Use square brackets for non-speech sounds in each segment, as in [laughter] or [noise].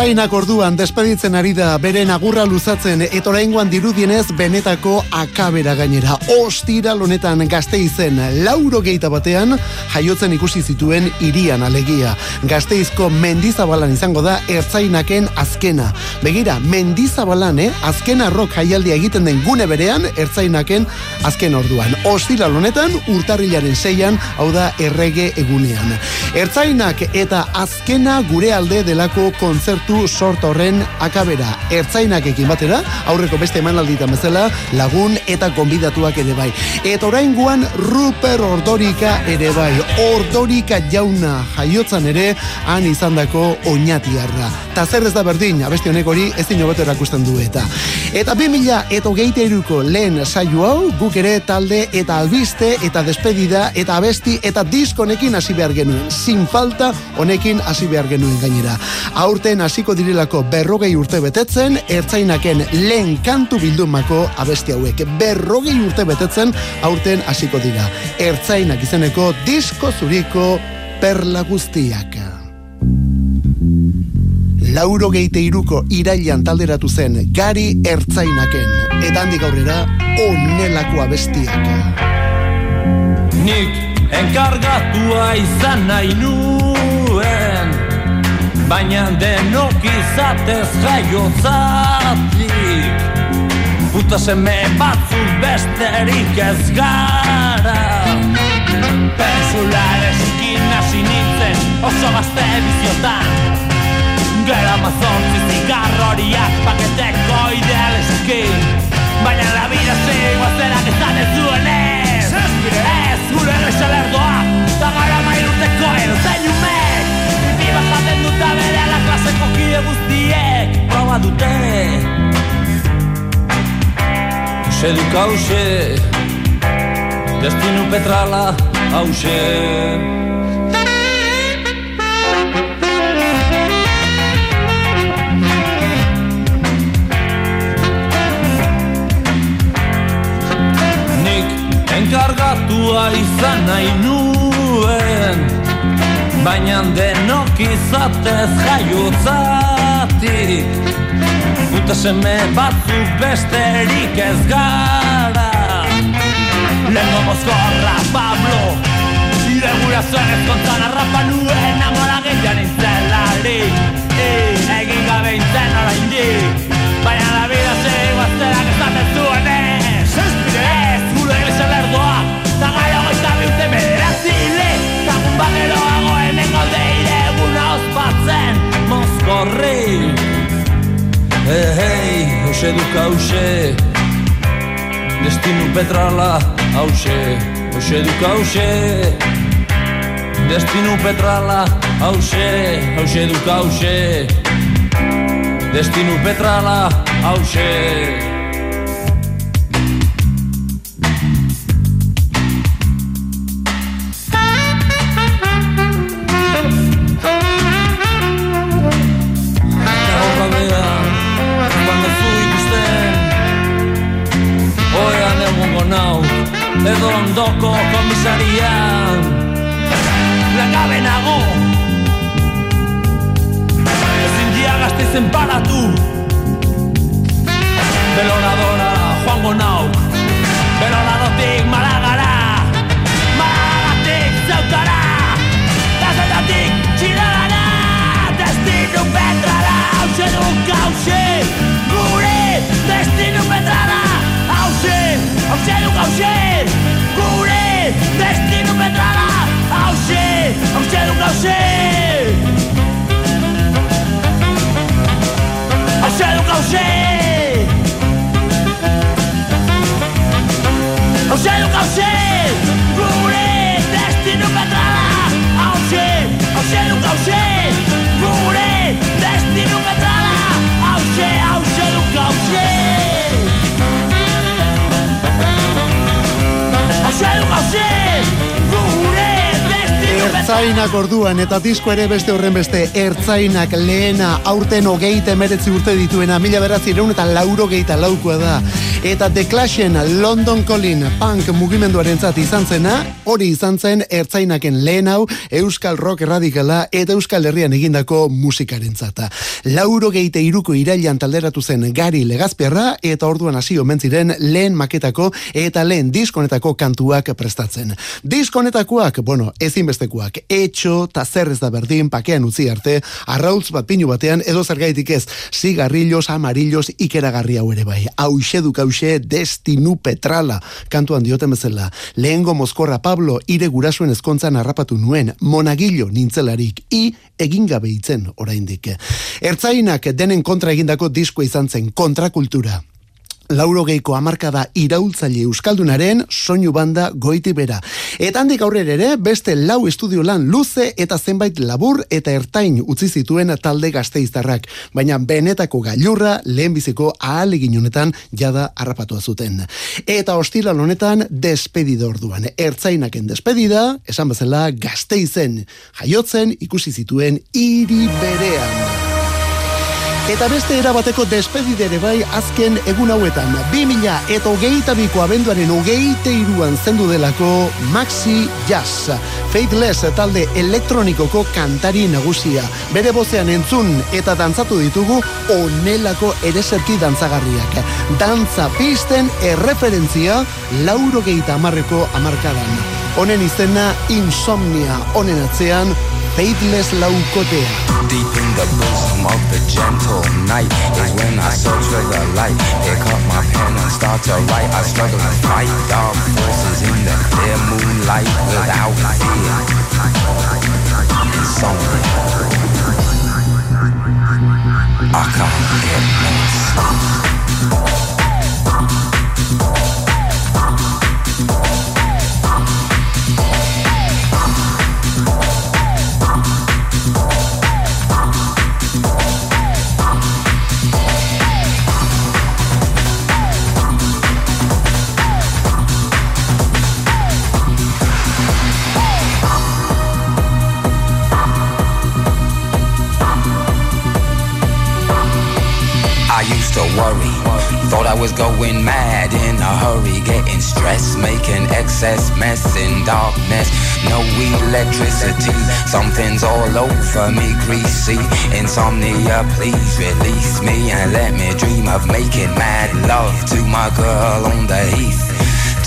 Ertzainak orduan despeditzen ari da bere agurra luzatzen eta oraingoan dirudienez benetako akabera gainera. Ostira lonetan gazte izen lauro geita batean jaiotzen ikusi zituen irian alegia. Gazteizko mendizabalan izango da ertzainaken azkena. Begira, mendizabalan, eh? azkena rock jaialdia egiten den gune berean ertzainaken azken orduan. Ostira lonetan urtarrilaren zeian, hau da errege egunean. Ertzainak eta azkena gure alde delako konzertu kontzertu sort horren akabera ertzainakekin batera, aurreko beste emanaldita bezala, lagun eta konbidatuak ere bai. Eta orain guan Ruper Ordorika ere bai. Ordorika jauna jaiotzan ere, han izan dako oinatiarra. Ta zer ez da berdin, abesti honek hori ez dino beto erakusten du eta. Eta 2000 eta geite iruko lehen saio hau, guk ere talde eta albiste eta despedida eta abesti eta diskonekin hasi behar genuen. Sin falta honekin hasi behar genuen gainera. Aurten hasiko direlako berrogei urte betetzen, ertzainaken lehen kantu bildumako abesti hauek. Berrogei urte betetzen, aurten hasiko dira. Ertzainak izeneko disko zuriko perla guztiak. Lauro geite iruko irailan talderatu zen gari ertzainaken. Eta handik aurrera, onelako abestiak. Nik enkargatua izan nahi nuen baina denok izatez jaiotzatik Puta seme batzuk besterik ez gara. Pensular eskin hasi nintzen oso gazte biziotan. Gera mazon zigarroriak paketeko ideal eskin. Baina la vida zego azerak ezan ez zuen ez Ez gure lesalerdoa Ta gara mairuteko erozain dut bere ala klaseko kide guztiek Proba dute. Hause duk hause Destinu petrala hause Nik enkargatua izan nahi nuen Baina denok izatez jaiotzatik. Puta seme batzuk besterik ez gara. Lengo mozkorra Pablo. Ire gura zuen ez kontan arrapa nuen Amora gehiago nintzen lari Egin gabe intzen orain di Baina la vida zego azterak ezaten zuen ez Ez gure iglesia lerdoa. Zagaia goita biurte bederazile Kamun bageroago hemen gaude ire eguna ospatzen Mozkorri hey, hause duk hause Destinu petrala hause Hause duk hause Destinu petrala hause Hause duk hause Destinu petrala hause edo ondoko komisarian. Langabe nago. Ezin dia gazte izen paratu Beloradora joango nau. Beloradotik malagara Malagatik zautara. Gazetatik txidagara Destinu petrara. Hauze duk hauze Gure destinu petrara Hauze, hauze duk hauze Gure destinu Ertzainak orduan eta disko ere beste horren beste Ertzainak lehena aurten hogeita emeretzi urte dituena Mila beratzi eta lauro geita laukoa da Eta The Clashen London Calling punk mugimenduaren izan zena, hori izan zen ertzainaken lehen hau Euskal Rock Radikala eta Euskal Herrian egindako musikaren zata. Lauro geite iruko irailan talderatu zen gari legazperra eta orduan hasi omen ziren lehen maketako eta lehen diskonetako kantuak prestatzen. Diskonetakoak, bueno, ezinbestekoak, etxo, ta zer ez da berdin, pakean utzi arte, arrautz bat pinu batean, edo zergaitik ez, zigarrillos, amarillos, ikeragarri hau ere bai. Hauxe duk hauxe, destinu petrala, kantuan dioten bezala. Lehengo mozkorra Pablo, ire gurasuen ezkontzan harrapatu nuen, monagillo nintzelarik, i egin gabe itzen oraindik. Ertzainak denen kontra egindako disko izan zen kontrakultura lauro geiko amarkada iraultzaile euskaldunaren soinu banda goiti bera. Eta handik aurrera ere, beste lau estudio lan luze eta zenbait labur eta ertain utzi zituen talde gazteiztarrak. Baina benetako gailurra lehenbiziko ahalegin honetan jada harrapatua zuten. Eta hostila honetan despedida orduan. Ertzainaken despedida, esan bezala gazteizen, jaiotzen ikusi zituen hiri berean. Eta beste erabateko despedidere bai azken egun hauetan. 2000 eta hogeita biko abenduaren hogeite iruan zendu delako Maxi Jazz. Faithless talde elektronikoko kantari nagusia. Bere bozean entzun eta dantzatu ditugu onelako ereserki dantzagarriak. Dantza pisten erreferentzia lauro geita amarreko amarkadan. Honen izena insomnia, honen atzean faithless laukotea. Deep in the bosom of the gentle night is when I search for the light. Pick up my pen and start to write. I struggle to fight dark forces in the clear moonlight without fear. Insomnia. I can't get no sleep. Worry. Thought I was going mad in a hurry, getting stressed, making excess mess in darkness. No electricity, something's all over me, greasy. Insomnia, please release me and let me dream of making mad love to my girl on the heath.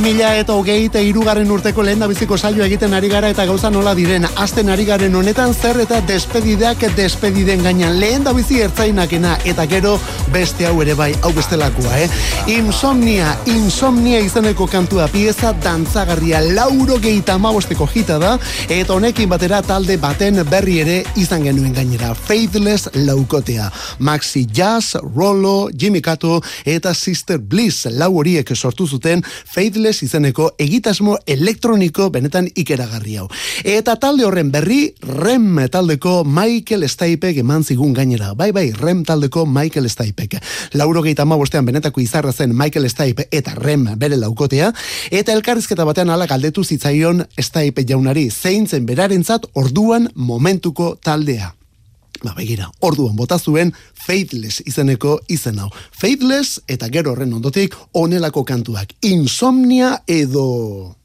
Sleep, sleep. mila eta hogeita irugarren urteko lehen biziko saio egiten ari gara eta gauza nola diren. Azten ari garen honetan zer eta despedideak despediden gainan. Lehen da bizi ertzainakena eta gero beste hau ere bai, hau bestelakoa, eh? Insomnia, insomnia izeneko kantua pieza dantzagarria lauro geita amabosteko jita da eta honekin batera talde baten berri ere izan genuen gainera. Faithless laukotea. Maxi Jazz, Rollo, Jimmy Kato eta Sister Bliss lau horiek sortu zuten Faithless Faithless izeneko egitasmo elektroniko benetan ikeragarri hau. Eta talde horren berri, Rem taldeko Michael Stipek eman zigun gainera. Bai, bai, Rem taldeko Michael Stipek. Lauro gehi bostean benetako izarra zen Michael Stipe eta Rem bere laukotea, eta elkarrizketa batean ala galdetu zitzaion Stipe jaunari, zein zen berarentzat orduan momentuko taldea. Ba, begira, orduan bota zuen Faithless izeneko izen hau. Faithless eta gero horren ondotik onelako kantuak. Insomnia edo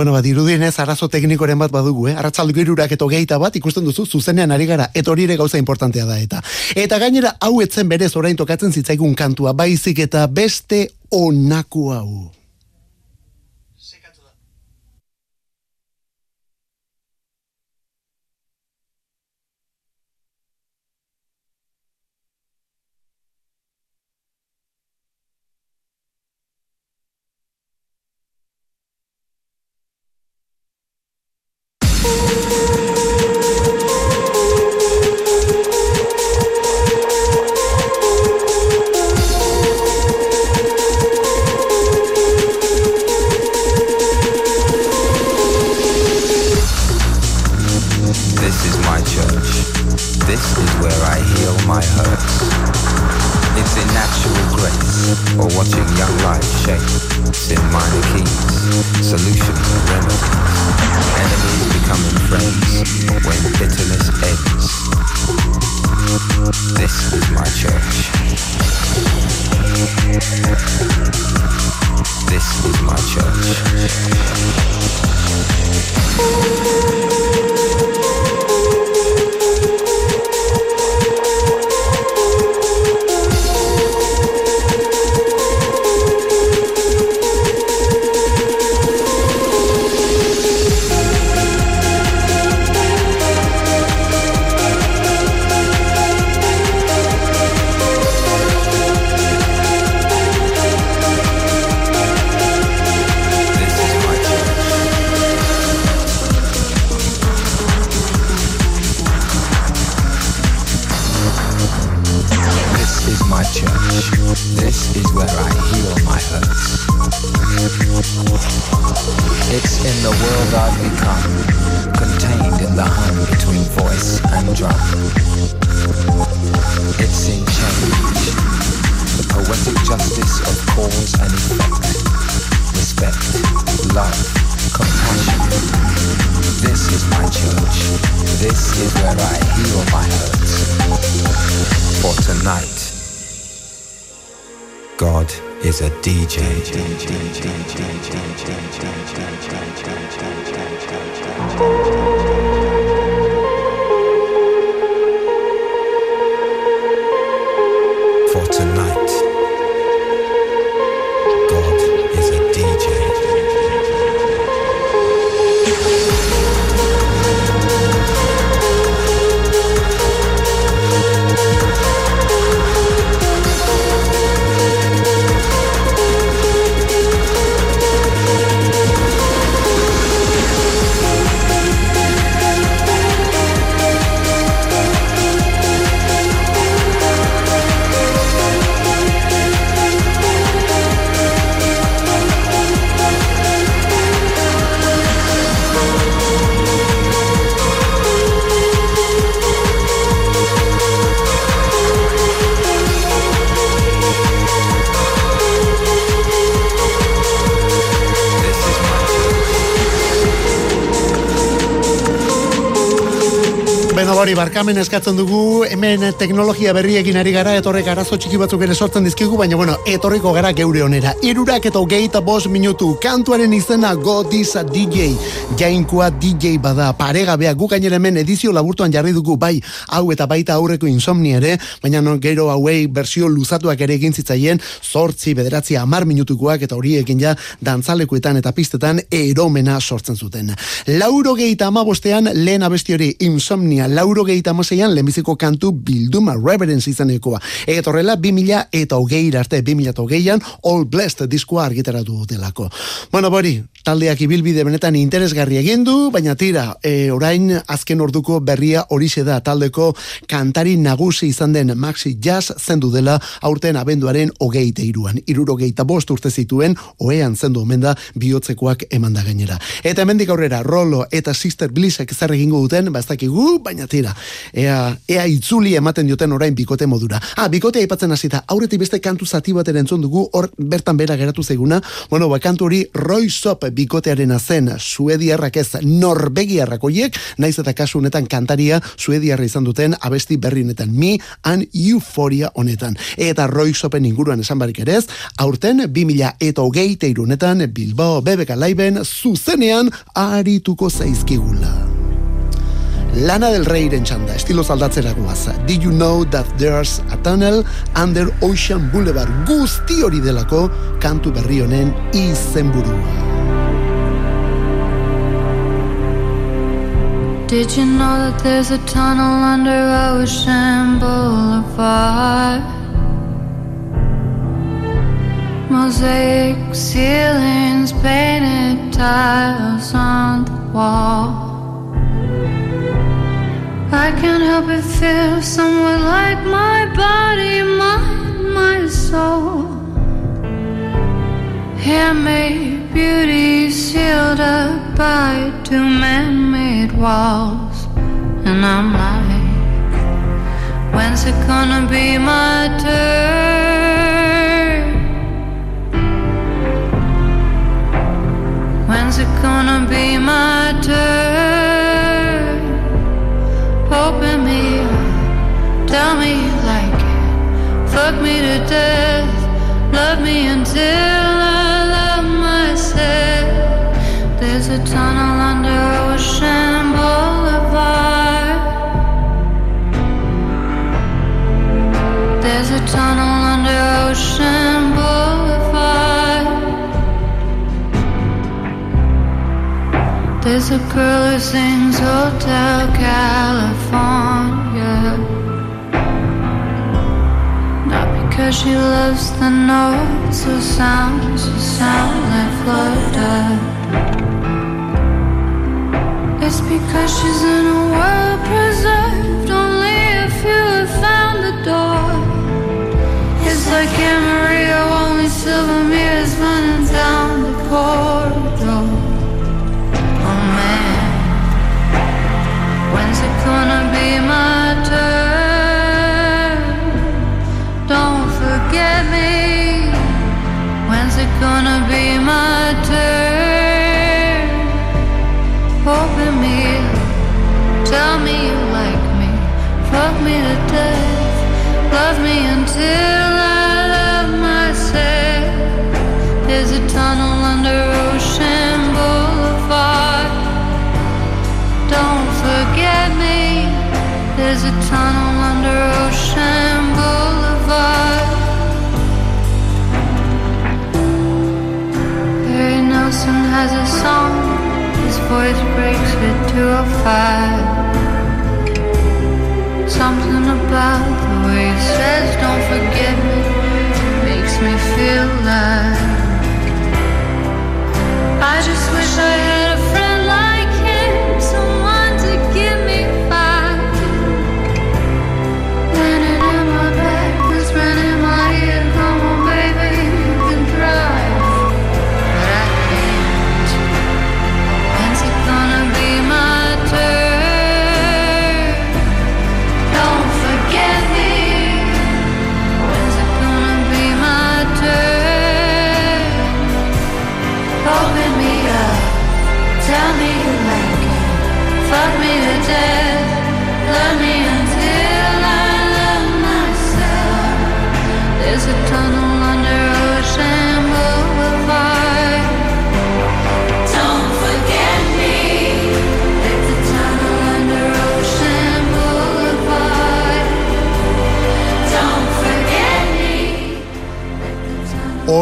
Bueno, bat, irudienez arazo teknikoren bat badugu, eh? Arratzaldu irurak eto geita bat, ikusten duzu, zuzenean ari gara, eta hori ere gauza importantea da, eta. Eta gainera, hau etzen berez orain tokatzen zitzaigun kantua, baizik eta beste onaku hau. a DJ. vez hori, barkamen eskatzen dugu, hemen teknologia berriekin ari gara, etorrek arazo txiki batzuk ere sortzen dizkigu, baina bueno, etorriko gara geure onera. Irurak eta hogeita bos minutu, kantuaren izena Godisa DJ, jainkoa DJ bada, paregabea, gu gainera hemen edizio laburtuan jarri dugu, bai, hau eta baita aurreko insomni ere, baina non gero hauei bersio luzatuak ere egin zitzaien, sortzi, bederatzi, amar minutukoak eta horiekin ja, dantzalekuetan eta pistetan eromena sortzen zuten. Lauro geita amabostean, lehen abesti hori insomnia, lauro gehieta moseian lehenbiziko kantu bilduma reverence izanekoa. Eta horrela, 2000 eta hogei arte, 2000 eta hogeian, All Blessed diskoa argitaratu dutelako. Bueno, bori, taldeak ibilbide benetan interesgarri egin du, baina tira, e, orain azken orduko berria horixe da taldeko kantari nagusi izan den Maxi Jazz zendu dela aurten abenduaren hogeite iruan. Iruro bost urte zituen, oean zendu omen da bihotzekoak eman da gainera. Eta hemendik aurrera, Rolo eta Sister Blissek zer egingo duten, bastakigu, baina tira, ea, ea itzuli ematen dioten orain bikote modura. Ah, bikote aipatzen hasita, aurretik beste kantu zati bat entzun dugu, hor bertan bera geratu zaiguna, bueno, ba, kantu hori Roy Sop bikotearen zen suediarrak ez norbegiarrak oiek, naiz eta kasu honetan kantaria suediarra izan duten abesti berrinetan, mi an euforia honetan. Eta Roy Sopen inguruan esan barik ere ez, aurten 2000 eta hogeite irunetan Bilbao Bebeka Laiben zuzenean arituko zaizkigula. Lana del Rey en txanda, estilo zaldatzera guaz. Did you know that there's a tunnel under Ocean Boulevard? Guzti hori delako kantu berri honen izenburua. Did you know that there's a tunnel under Ocean Boulevard? Mosaic ceilings, painted tiles on the wall. I can't help but feel somewhat like my body, mind, my soul. Handmade beauty sealed up by two man-made walls, and I'm like, when's it gonna be my turn? When's it gonna be my turn? Open me up, tell me you like it. Fuck me to death, love me until I love myself. There's a tunnel under Ocean Boulevard. There's a tunnel under Ocean There's a girl who sings Hotel California. Not because she loves the notes or sounds or sound like Florida. It's because she's in a world preserved. Only if you have found the door. It's like Amarillo, only silver mirrors running down the corridor. 205. Something about the way he says, Don't forget me, makes me feel like.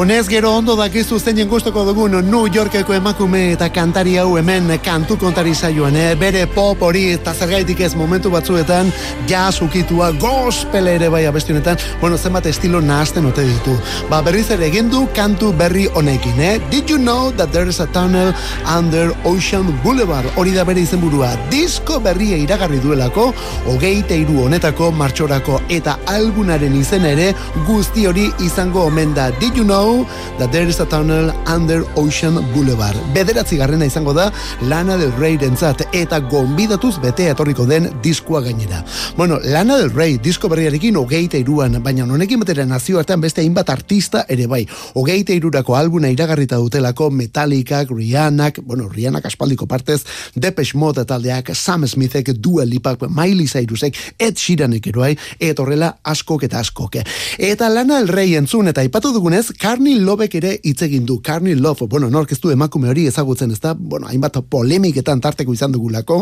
Honez gero ondo dakizu zeinen gustoko dugun New Yorkeko emakume eta kantari hau hemen kantu kontari saioan, eh? bere pop hori eta zergaitik ez momentu batzuetan jazz ukitua gospel ere bai abestionetan, bueno, zenbat estilo nahazten ote ditu. Ba, berriz ere egin du kantu berri honekin, eh? Did you know that there is a tunnel under Ocean Boulevard? Hori da bere izenburua. Disko berria iragarri duelako, hogeite iru honetako martxorako eta albunaren izen ere guzti hori izango omen da. Did you know that there is a tunnel under Ocean Boulevard? Bederatzi garrena izango da Lana del Rey dentzat eta gonbidatuz bete etorriko den diskoa gainera. Bueno, Lana del Rey disko berriarekin hogeita iruan, baina honekin batera nazioartean beste hainbat artista ere bai. Hogeita irurako albuna iragarrita dutelako Metallicak, Rihannak, bueno, Rihannak aspaldiko partez, Depeche Mode taldeak, Sam Smithek, Dua Lipak, Miley Cyrusek, Ed Sheeranek eroai, eta horrela askok eta askok. Eta Lana del Rey entzun eta ipatu dugunez, Carney Lobek ere hitz egin du. Carney Love, bueno, nork ez du emakume hori ezagutzen ez da, bueno, hainbat polemiketan tarteko izan dugulako,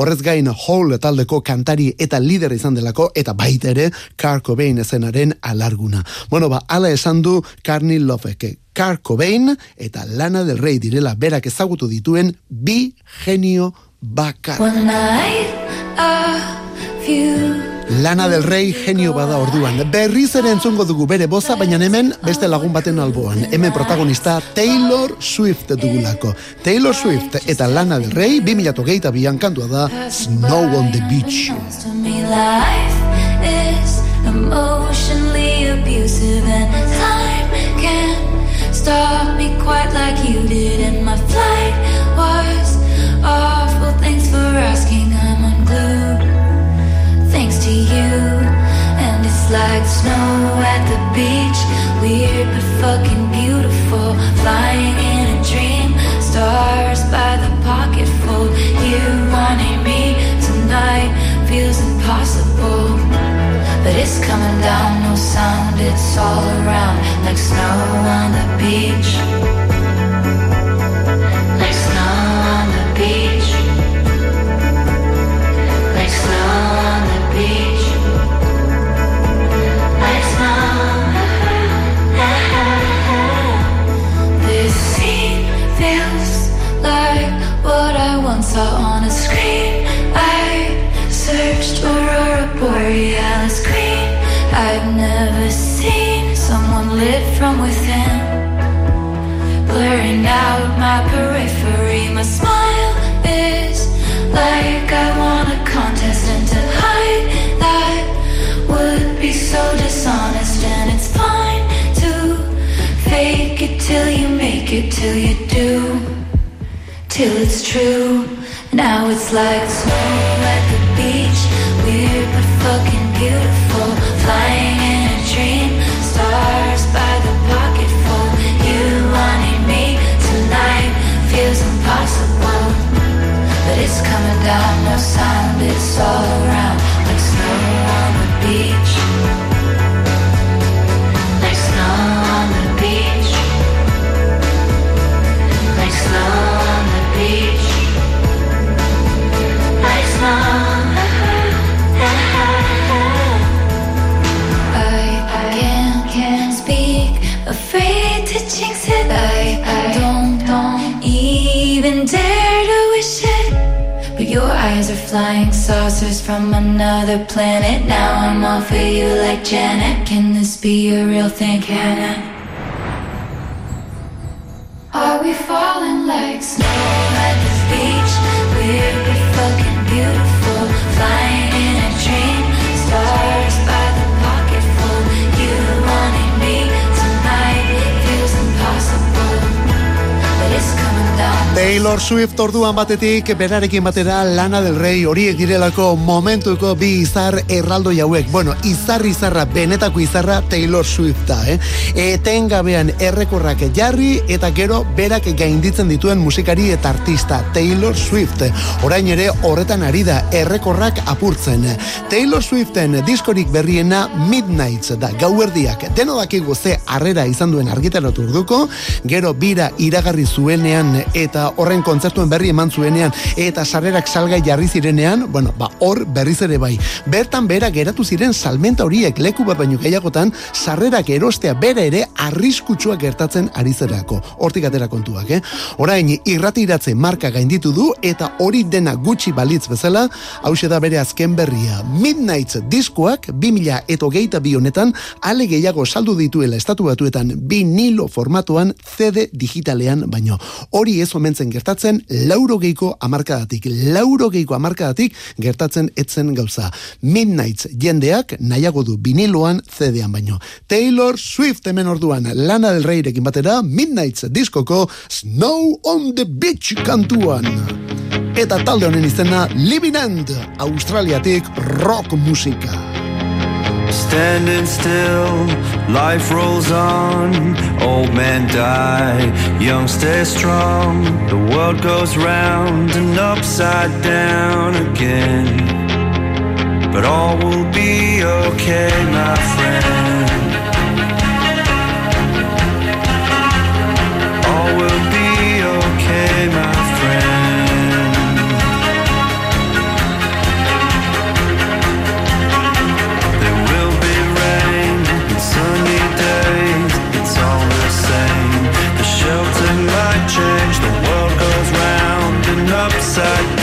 horrez gain Hall taldeko kantari eta lider izan delako, eta baita ere, Kurt Cobain ezenaren alarguna. Bueno, ba, ala esan du Carney Lovek, Kurt Cobain eta Lana del Rey direla berak ezagutu dituen bi genio bakar. One night of you. Lana del Rey genio bada orduan. Berriz ere entzungo dugu bere boza, baina hemen beste lagun baten alboan. Hemen protagonista Taylor Swift dugulako. Taylor Swift eta Lana del Rey 2008 bian kantua da Snow on the Beach. Life is emotionally abusive, and time can't stop me quite like you did. And my flight was awful. Like snow at the beach. Weird but fucking beautiful. Flying in a dream. Stars by the pocketful. You wanting me tonight feels impossible. But it's coming down, no sound, it's all around like snow on the beach. Make it, till you do till it's true. Now it's like snow flying saucers from another planet. Now I'm all for you like Janet. Can this be a real thing? It? Are we falling like snow at the beach? We're Taylor Swift orduan batetik berarekin batera Lana del Rey horiek direlako momentuko bi izar erraldoi hauek. Bueno, izar izarra, benetako izarra Taylor Swift da, eh? Etengabean errekorrak jarri eta gero berak gainditzen dituen musikari eta artista Taylor Swift. Orain ere horretan ari da errekorrak apurtzen. Taylor Swiften diskorik berriena Midnights da gauerdiak. Deno dakigu ze harrera izan duen argitaratu urduko, gero bira iragarri zuenean eta horren kontzertuen berri eman zuenean eta sarrerak salgai jarri zirenean, bueno, ba, hor berriz ere bai. Bertan bera geratu ziren salmenta horiek leku bat baino gehiagotan sarrerak erostea bere ere arriskutsua gertatzen ari zerako. Hortik atera kontuak, eh? Orain irratiratze marka gainditu du eta hori dena gutxi balitz bezala, hause da bere azken berria. Midnight diskoak 2000 eta geita bi honetan ale gehiago saldu dituela estatu batuetan vinilo formatuan CD digitalean baino. Hori ez omentzen gertatzen lauro geiko amarkadatik. Lauro geiko amarkadatik gertatzen etzen gauza. Midnight jendeak nahiago du viniloan CD-an baino. Taylor Swift hemen orduan lana del reirekin batera Midnight diskoko Snow on the Beach kantuan. Eta talde honen izena Living End, Australiatik rock musika. Standing still, life rolls on. Old men die, young stay strong. The world goes round and upside down again. But all will be okay, my friend. All will be shelter might change. The world goes round and upside down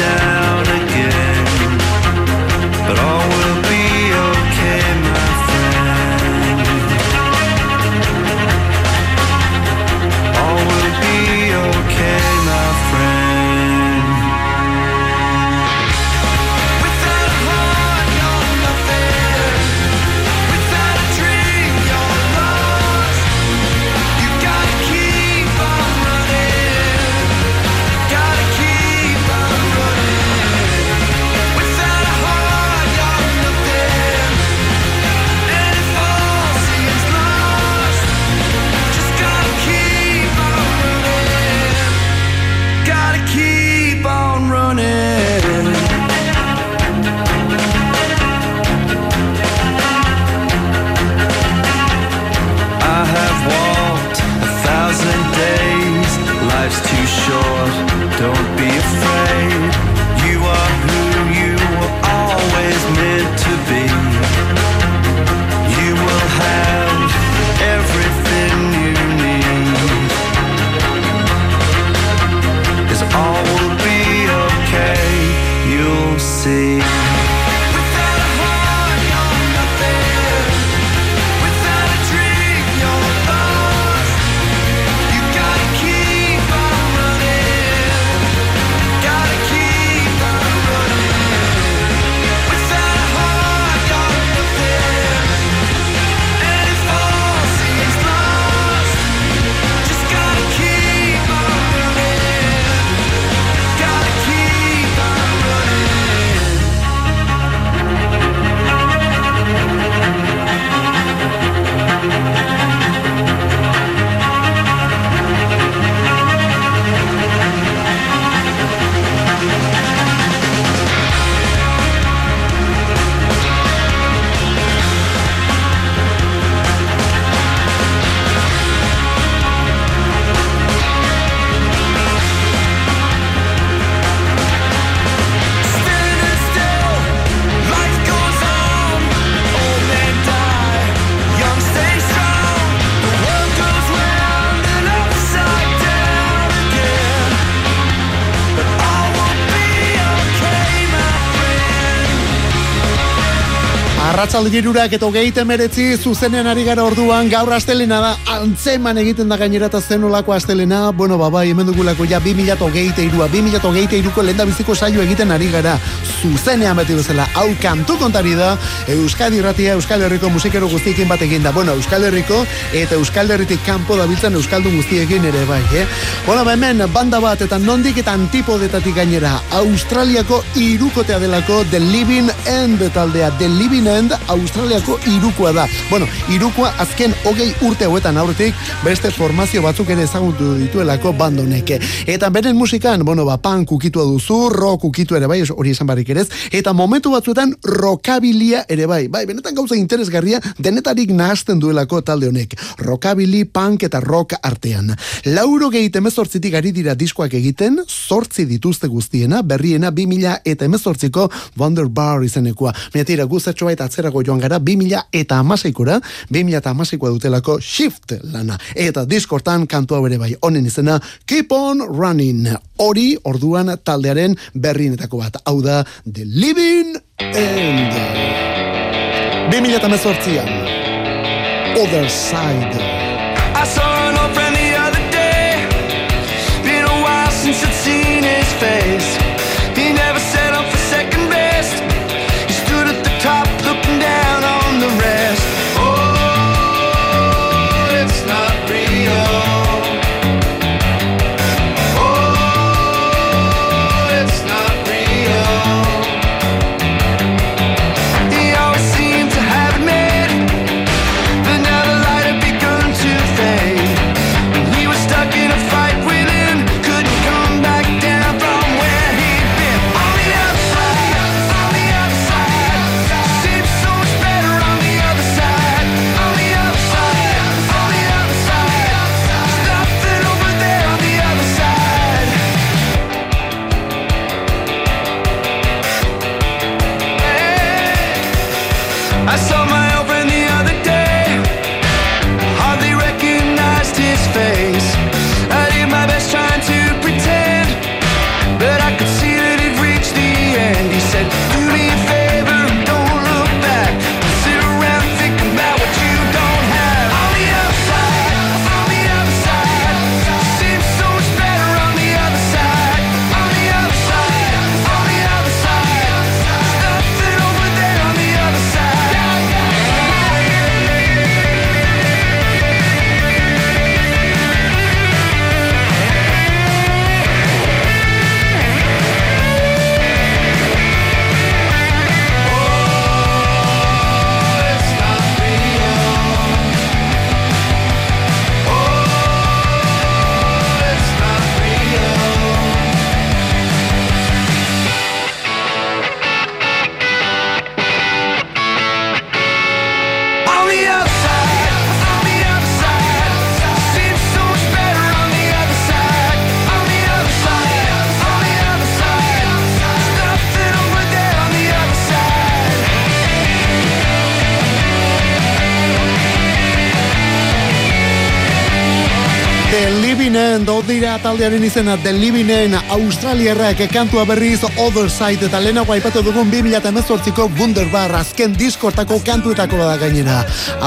Arratzalde girurak eta hogeite meretzi zuzenean ari gara orduan gaur astelena da antzeman egiten da gainera eta zenolako astelena. Bueno babai hemen dugulako ja 2008 irua 2008 iruko lenda biziko saio egiten ari gara. Zuzenean beti bezala hau kantu kontari da Euskadi Irratia Euskal Herriko musikero guztiekin bat egin da bueno Euskal Herriko eta Euskal Herritik kanpo dabiltzan Euskaldun guztiekin ere bai eh? bueno ba, hemen banda bat eta nondik eta antipodetatik gainera Australiako irukotea delako The Living End taldea The Living End End Australiako irukoa da. Bueno, irukoa azken hogei urte hauetan aurretik beste formazio batzuk ere ezagutu dituelako bandoneke. Eta beren musikan, bueno, ba, punk ukitua duzu, rock ukitu ere bai, hori esan barrik ere eta momentu batzuetan rockabilia ere bai. Bai, benetan gauza interesgarria denetarik nahazten duelako talde honek. Rockabili, punk eta rock artean. Lauro gehi emezortzitik ari dira diskoak egiten, zortzi dituzte guztiena, berriena 2000 eta emezortziko Wonder Bar izenekoa. Miatira, guztatxo baita atzerago joan gara, 2000 eta amaseikora, 2000 eta amaseikoa dutelako Shift lana. Eta diskortan kantu hau ere bai, honen izena Keep on Running. Hori, orduan taldearen berrienetako bat. Hau da, The Living End. 2000 eta emezortzian. Other Side. I saw an old friend the other day. Been a while since I'd seen his face. Taldearen izena The Living End, Australiarrak kantua berriz Other Side eta lehenago aipatu dugun 2018ko Wunderbar azken diskortako kantuetako da gainera.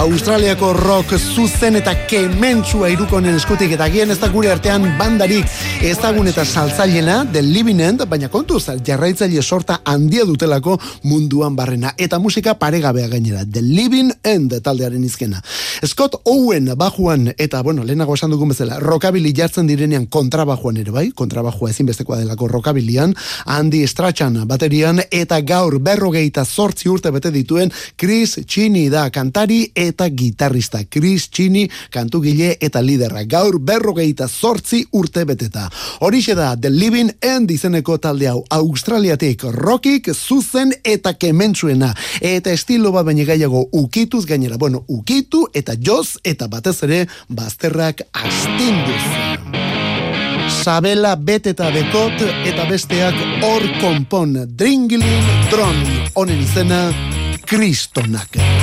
Australiako rock zuzen eta kementsua irukonen eskutik eta gian ez da gure artean bandarik ezagun eta saltzailena The Living End, baina kontuz jarraitzaile sorta handia dutelako munduan barrena eta musika paregabea gainera. The Living End taldearen izkena. Scott Owen bajuan eta bueno, lehenago esan dugun bezala, rockabilly jartzen direnean kontrabajuan ere bai, kontrabajua ezinbestekoa delako rockabilian, Andy Strachan baterian eta gaur berrogeita zortzi urte bete dituen Chris Chini da kantari eta gitarrista. Chris Chini kantugile eta liderra. Gaur berrogeita zortzi urte beteta. Horixe da The Living End izeneko talde hau Australiatik rockik zuzen eta kementsuena eta estilo bat baina gaiago ukituz gainera. Bueno, ukitu eta joz eta batez ere bazterrak astinduz. Sabela beteta bekot eta besteak hor konpon dringilin dron honen izena kristonak.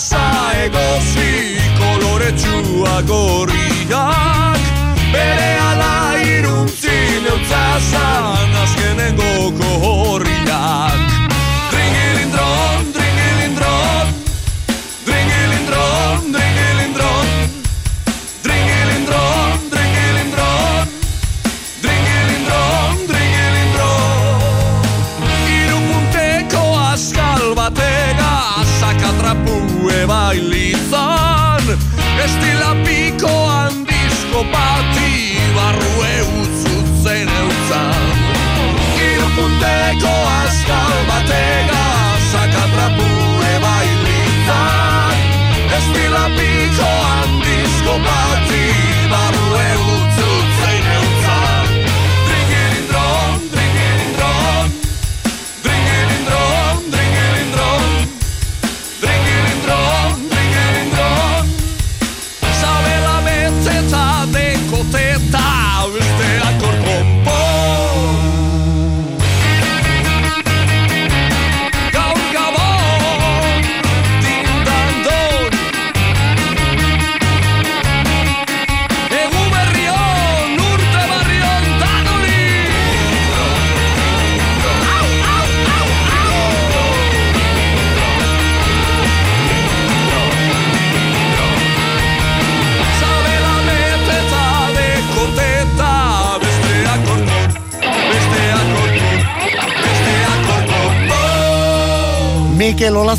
Asa egozi koloretsua gorriak. Bere ala iruntzin eutzazan azkenengo horriak bati barrue utzutzen eutzan Iru punteko askal bat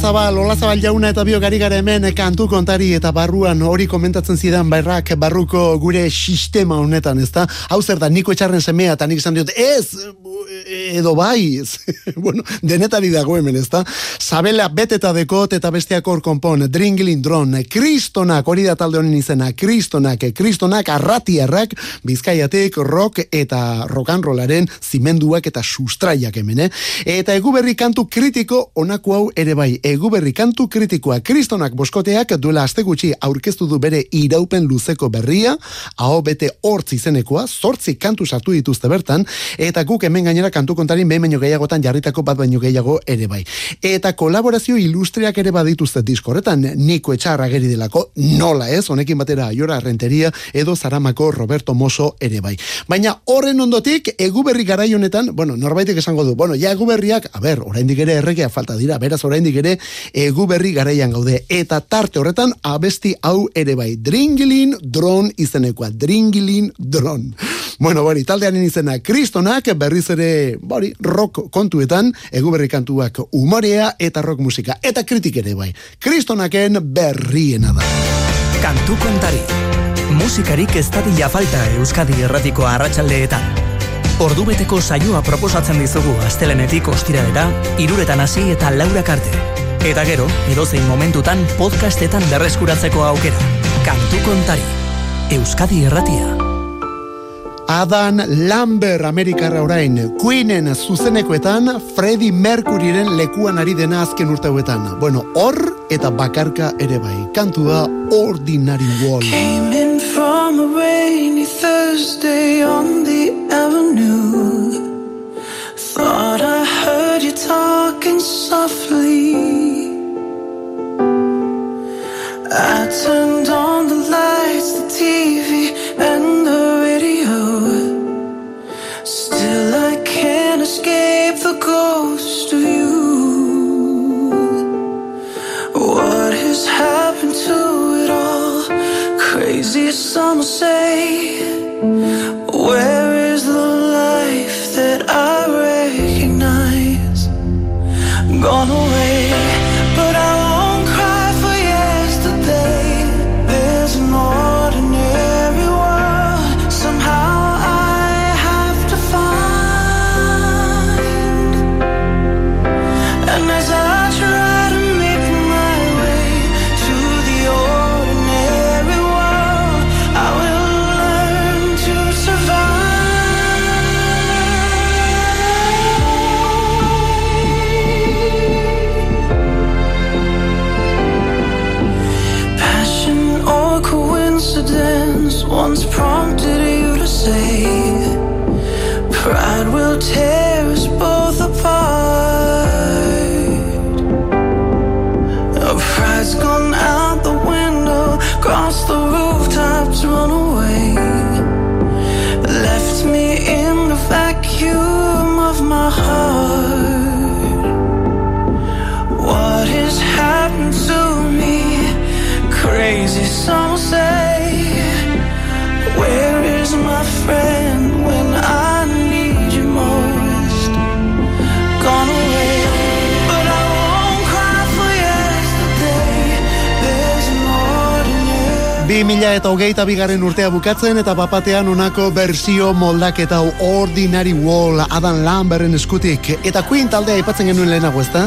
Olazabal, Olazabal jauna eta bio gari gara hemen kantu kontari eta barruan hori komentatzen zidan barrak barruko gure sistema honetan, ezta? Hau zer da, niko etxarren semea eta nik esan diot, ez, edo bai, ez. [laughs] bueno, denetari dago hemen, ezta? Sabela beteta dekot eta besteak hor konpon, dringlin dron, kristonak, hori da talde honen izena, kristonak, kristonak arratiarrak, bizkaiatik rock eta rollaren zimenduak eta sustraiak hemen, eh? Eta eguberri kantu kritiko onako hau ere bai, eguberri kantu kritikoa kristonak boskoteak duela aste gutxi aurkeztu du bere iraupen luzeko berria, aho bete hortz izenekoa, zortzi kantu sartu dituzte bertan, eta guk hemen gainera kantu kontarin behin baino gehiagotan jarritako bat baino gehiago ere bai. Eta kolaborazio ilustriak ere badituzte diskorretan, niko etxarra geri delako, nola ez, honekin batera aiora renteria, edo zaramako Roberto Moso ere bai. Baina horren ondotik, eguberri garai honetan, bueno, norbaitek esango du, bueno, ja eguberriak, a ber, oraindik ere erregea falta dira, beraz oraindik ere eguberri garaian gaude, eta tarte horretan abesti hau ere bai, dringilin dron izenekoa, dringilin dron. Bueno, bori, taldean izena kristonak, berriz ere, bori, rock kontuetan, eguberri kantuak umorea eta rock musika, eta kritik ere bai, kristonaken berriena da. Kantu kontari. Musikarik ez dadila falta Euskadi erratiko arratsaldeetan. Ordubeteko saioa proposatzen dizugu astelenetik ostiralera, iruretan hasi eta laurak arte. Eta gero, edozein momentutan podcastetan berreskuratzeko aukera. Kantu kontari. Euskadi erratia. Adam Lambert Amerikarra orain, Queenen zuzenekoetan Freddie Mercuryren lekuan ari dena azken urteuetan. Bueno, hor eta bakarka ere bai. Kantu da Ordinary Wall. Came in from a rainy Thursday on the avenue. Thought I talking softly. I turned on the lights, the TV, and the radio. Still, I can't escape the ghost of you. What has happened to it all? Crazy, some say. Where mila eta hogeita bigarren urtea bukatzen eta bapatean unako bersio moldaketa Ordinary Wall Adam Lamberren eskutik. Eta Queen taldea aipatzen genuen lehenago ezta?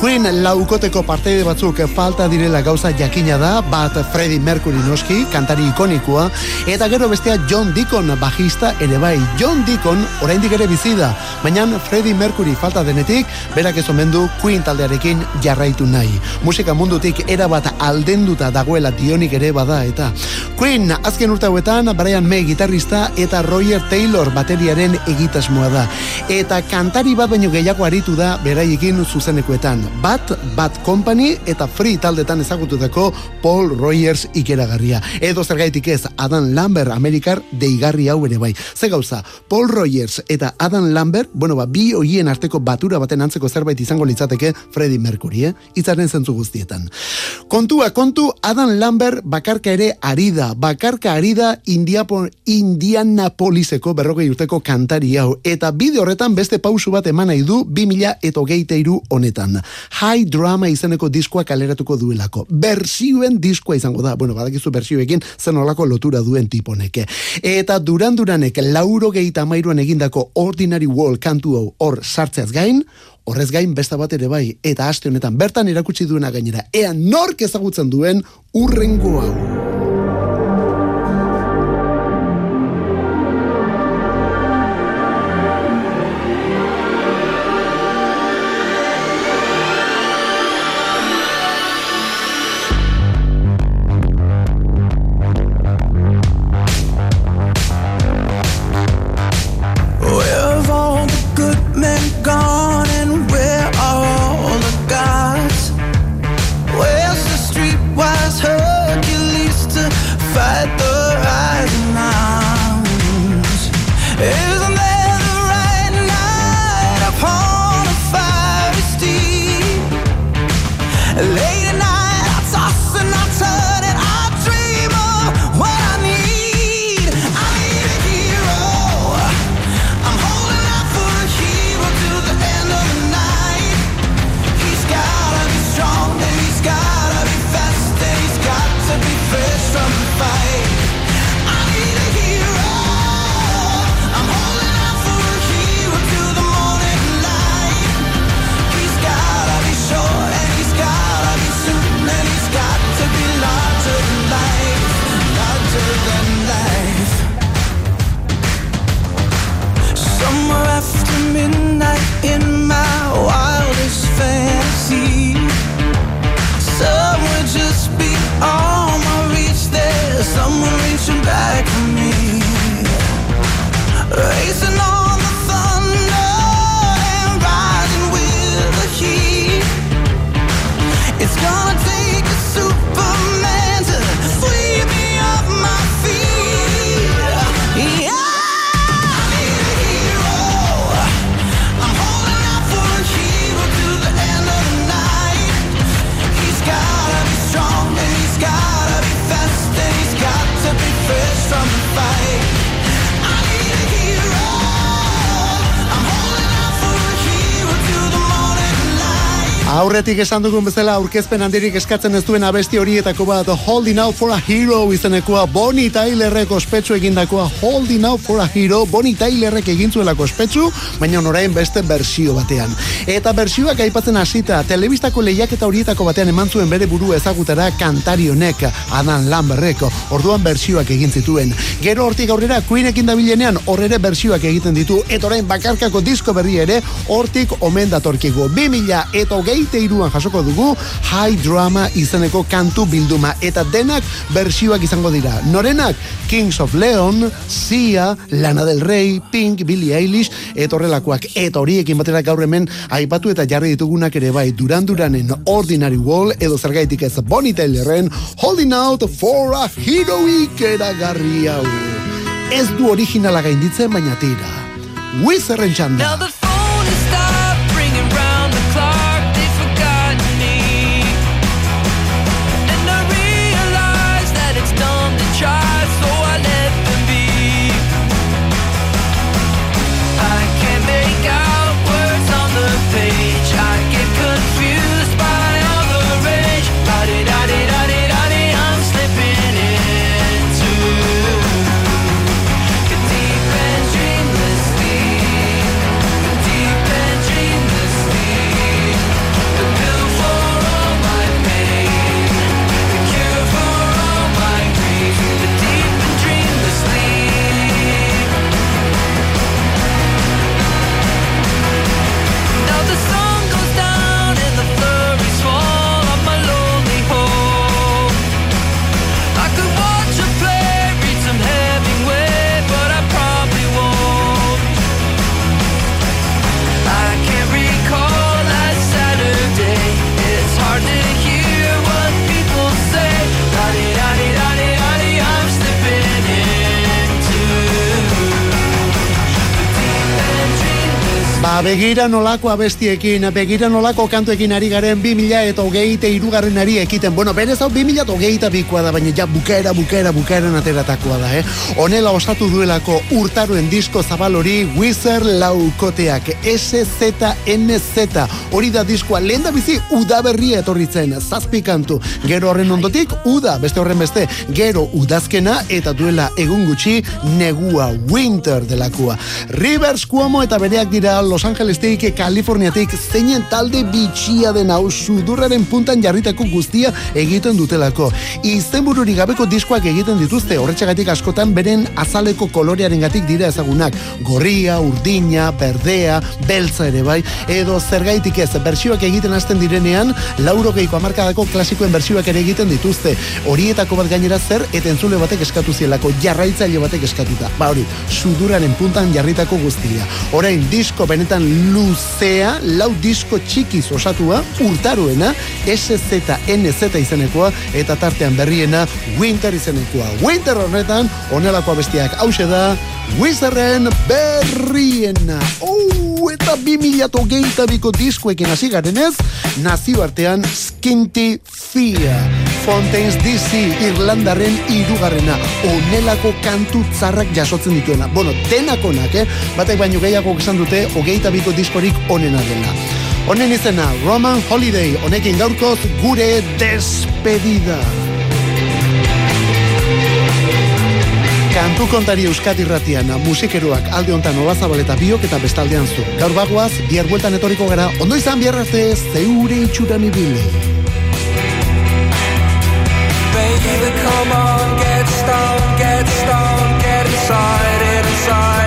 Queen laukoteko parteide batzuk falta direla gauza jakina da bat Freddie Mercury noski kantari ikonikoa eta gero bestea John Deacon bajista ere bai. John Deacon oraindik ere bizi da baina Freddie Mercury falta denetik berak ez omen du Queen taldearekin jarraitu nahi. Musika mundutik erabat aldenduta dagoela dionik ere bada eta Queen azken urte hauetan Brian May gitarrista eta Roger Taylor bateriaren egitasmoa da. Eta kantari bat baino gehiago aritu da beraiekin zuzenekoetan. Bat Bad Company eta Free taldetan ezagututako Paul Rogers ikeragarria. Edo zergaitik ez Adam Lambert Amerikar deigarri hau ere bai. Ze gauza Paul Rogers eta Adam Lambert bueno ba bi hoien arteko batura baten antzeko zerbait izango litzateke Freddie Mercury eh? itzaren zentzu guztietan. Kontua kontu Adam Lambert bakarka ere ari da, bakarka ari da Indiapo, Indianapoliseko berrogei urteko kantari hau, eta bide horretan beste pausu bat eman nahi du 2000 eta hogeita iru honetan. High Drama izeneko diskoa kaleratuko duelako. Bersioen diskoa izango da, bueno, badakizu bersioekin zen olako lotura duen tiponeke. Eta duran duranek lauro geita mairuan egindako Ordinary World kantu hau hor sartzeaz gain, horrez gain besta bat ere bai, eta aste honetan bertan erakutsi duena gainera, ea nork ezagutzen duen urrengo hau. Aurretik esan dugun bezala aurkezpen handirik eskatzen ez duen abesti horietako bat Holding Out for a Hero izenekoa Bonnie Tylerrek ospetsu egindakoa. Holding Out for a Hero Bonnie Tylerrek egin zuelako ospetsu baina orain beste bersio batean. Eta bersioak aipatzen hasita telebistako lehiaketa horietako batean eman zuen bere buru ezagutara kantari honek Adam Lamberrek orduan bersioak egin zituen. Gero hortik aurrera Queenekin dabilenean hor ere bersioak egiten ditu eta orain bakarkako disko berri ere hortik omen datorkigu. 2000 eta hogeite iruan jasoko dugu High Drama izeneko kantu bilduma. Eta denak bersioak izango dira. Norenak Kings of Leon Sia, Lana del Rey Pink, Billie Eilish eta horrelakoak. Eta horiekin batera gaur hemen aipatu eta jarri ditugunak ere bai. Duran Duranen Ordinary Wall edo zergaitik ez Bonnie Tylerren Holding Out for a Hero ikeragarri hau. Ez du originala gainditzen baina tira. Wizarren txanda begira nolako abestiekin, begira nolako kantuekin ari garen 2000 eta hogeite irugarren ari ekiten. Bueno, berez hau 2000 eta hogeita bikoa da, baina ja bukaera, bukaera, bukaeran ateratakoa da, eh? Honela osatu duelako urtaroen disko zabal hori Wizard laukoteak SZNZ hori da diskoa lehen da bizi udaberria etorritzen zazpi kantu gero horren ondotik uda beste horren beste gero udazkena eta duela egun gutxi negua winter delakua Rivers Cuomo eta bereak dira Los Angelestik Kaliforniatik zeinen talde bitxia den hau sudurraren puntan jarritako guztia egiten dutelako izenbururi gabeko diskoak egiten dituzte horretxagatik askotan beren azaleko kolorearen gatik dira ezagunak gorria, urdina, berdea, beltza ere bai, edo zergaitik ez, bertsioak egiten hasten direnean, lauro geiko amarkadako klasikoen bertsioak ere egiten dituzte. Horietako bat gainera zer, eta entzule batek eskatu zielako, jarraitzaile batek eskatuta. Ba hori, suduraren puntan jarritako guztia. Orain, disko benetan luzea, lau disko txikiz osatua, urtaruena, SZNZ izenekoa, eta tartean berriena, Winter izenekoa. Winter horretan, onelako abestiak hause da, Wizarren berriena. Oh, eta 2008 biko diskoekin hasi garenez, nazioartean Skinty Fia. Fontaines DC Irlandarren irugarrena. Onelako kantu tzarrak jasotzen dituena. Bueno, denakonak, eh? Batek baino gehiago esan dute, hogeita biko diskorik onena dela. Honen izena, Roman Holiday, honekin gaurkoz gure despedida. Kantu kontari euskadi ratian, musikeroak alde hontan olazabal eta biok eta bestaldean zu. Gaur bagoaz, bihar bueltan etoriko gara, ondo izan bihar arte, zeure itxuran ibili. Come on, get stoned, get stoned, get inside, inside.